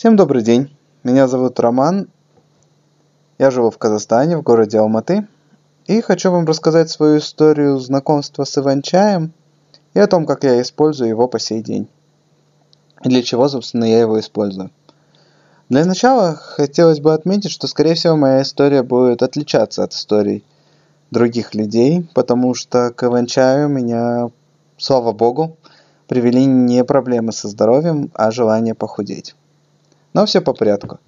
Всем добрый день. Меня зовут Роман. Я живу в Казахстане, в городе Алматы. И хочу вам рассказать свою историю знакомства с Иван-чаем и о том, как я использую его по сей день. И для чего, собственно, я его использую. Для начала хотелось бы отметить, что, скорее всего, моя история будет отличаться от историй других людей, потому что к Иван-чаю меня, слава богу, привели не проблемы со здоровьем, а желание похудеть. Но все по порядку.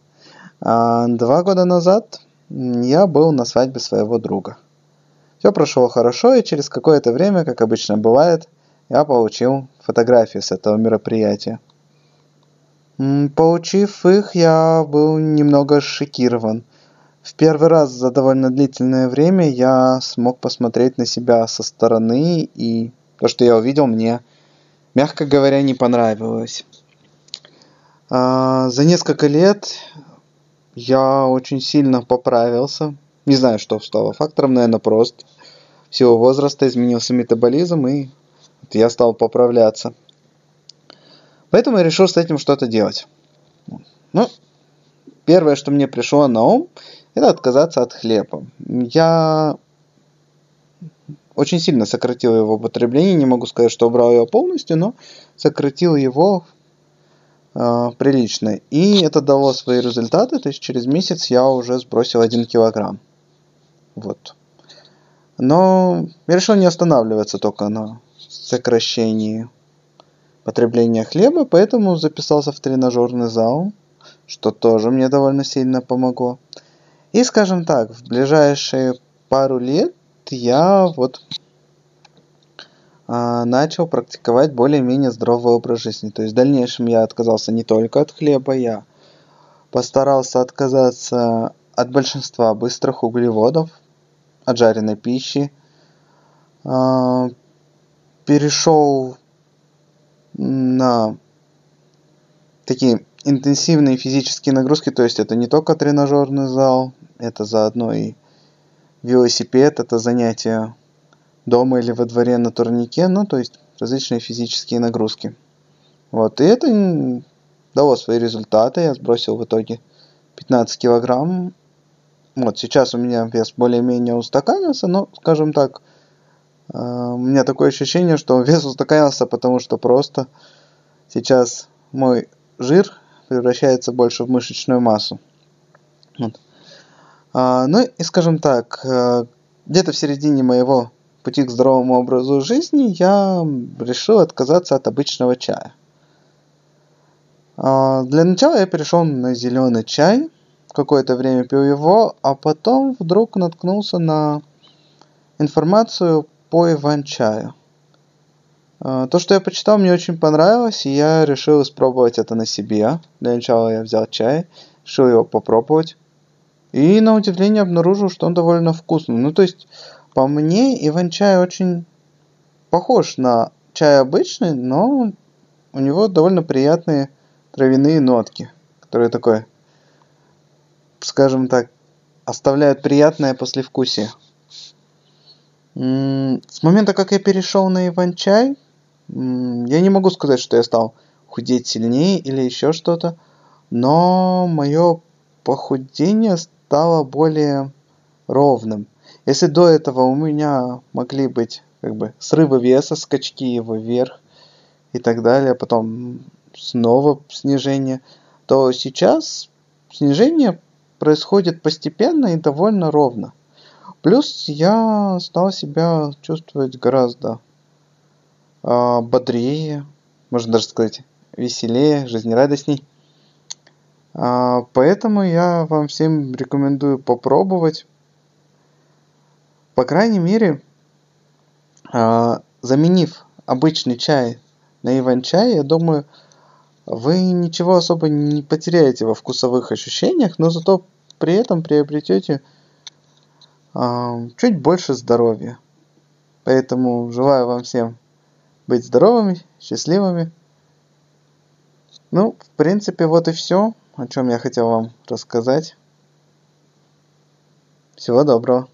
А, два года назад я был на свадьбе своего друга. Все прошло хорошо, и через какое-то время, как обычно бывает, я получил фотографии с этого мероприятия. Получив их, я был немного шокирован. В первый раз за довольно длительное время я смог посмотреть на себя со стороны, и то, что я увидел, мне, мягко говоря, не понравилось. А, за несколько лет я очень сильно поправился. Не знаю, что стало фактором, наверное, просто. Всего возраста изменился метаболизм, и я стал поправляться. Поэтому я решил с этим что-то делать. Ну, первое, что мне пришло на ум, это отказаться от хлеба. Я очень сильно сократил его потребление. Не могу сказать, что убрал его полностью, но сократил его э, прилично. И это дало свои результаты, то есть через месяц я уже сбросил 1 килограмм. Вот. Но я решил не останавливаться только на сокращении потребления хлеба, поэтому записался в тренажерный зал, что тоже мне довольно сильно помогло. И, скажем так, в ближайшие пару лет я вот начал практиковать более-менее здоровый образ жизни. То есть в дальнейшем я отказался не только от хлеба, я постарался отказаться от большинства быстрых углеводов, от жареной пищи, а, перешел на такие интенсивные физические нагрузки, то есть это не только тренажерный зал, это заодно и велосипед, это занятия дома или во дворе на турнике, ну, то есть различные физические нагрузки. Вот, и это дало свои результаты, я сбросил в итоге 15 килограмм. Вот, сейчас у меня вес более-менее устаканился, но, скажем так, э, у меня такое ощущение, что вес устаканился, потому что просто сейчас мой жир превращается больше в мышечную массу. Вот. А, ну и, скажем так, э, где-то в середине моего пути к здоровому образу жизни я решил отказаться от обычного чая. А, для начала я перешел на зеленый чай, какое-то время пил его, а потом вдруг наткнулся на информацию по иван-чаю. А, то, что я почитал, мне очень понравилось, и я решил испробовать это на себе. Для начала я взял чай, решил его попробовать. И на удивление обнаружил, что он довольно вкусный. Ну, то есть, по мне, иван-чай очень похож на чай обычный, но у него довольно приятные травяные нотки, которые такое, скажем так, оставляют приятное послевкусие. С момента, как я перешел на иван-чай, я не могу сказать, что я стал худеть сильнее или еще что-то, но мое похудение стало более ровным. Если до этого у меня могли быть как бы срывы веса, скачки его вверх и так далее, потом снова снижение, то сейчас снижение происходит постепенно и довольно ровно. Плюс я стал себя чувствовать гораздо э, бодрее, можно даже сказать, веселее, жизнерадостней. Э, поэтому я вам всем рекомендую попробовать. По крайней мере, э, заменив обычный чай на иван-чай, я думаю, вы ничего особо не потеряете во вкусовых ощущениях, но зато при этом приобретете э, чуть больше здоровья. Поэтому желаю вам всем быть здоровыми, счастливыми. Ну, в принципе, вот и все, о чем я хотел вам рассказать. Всего доброго.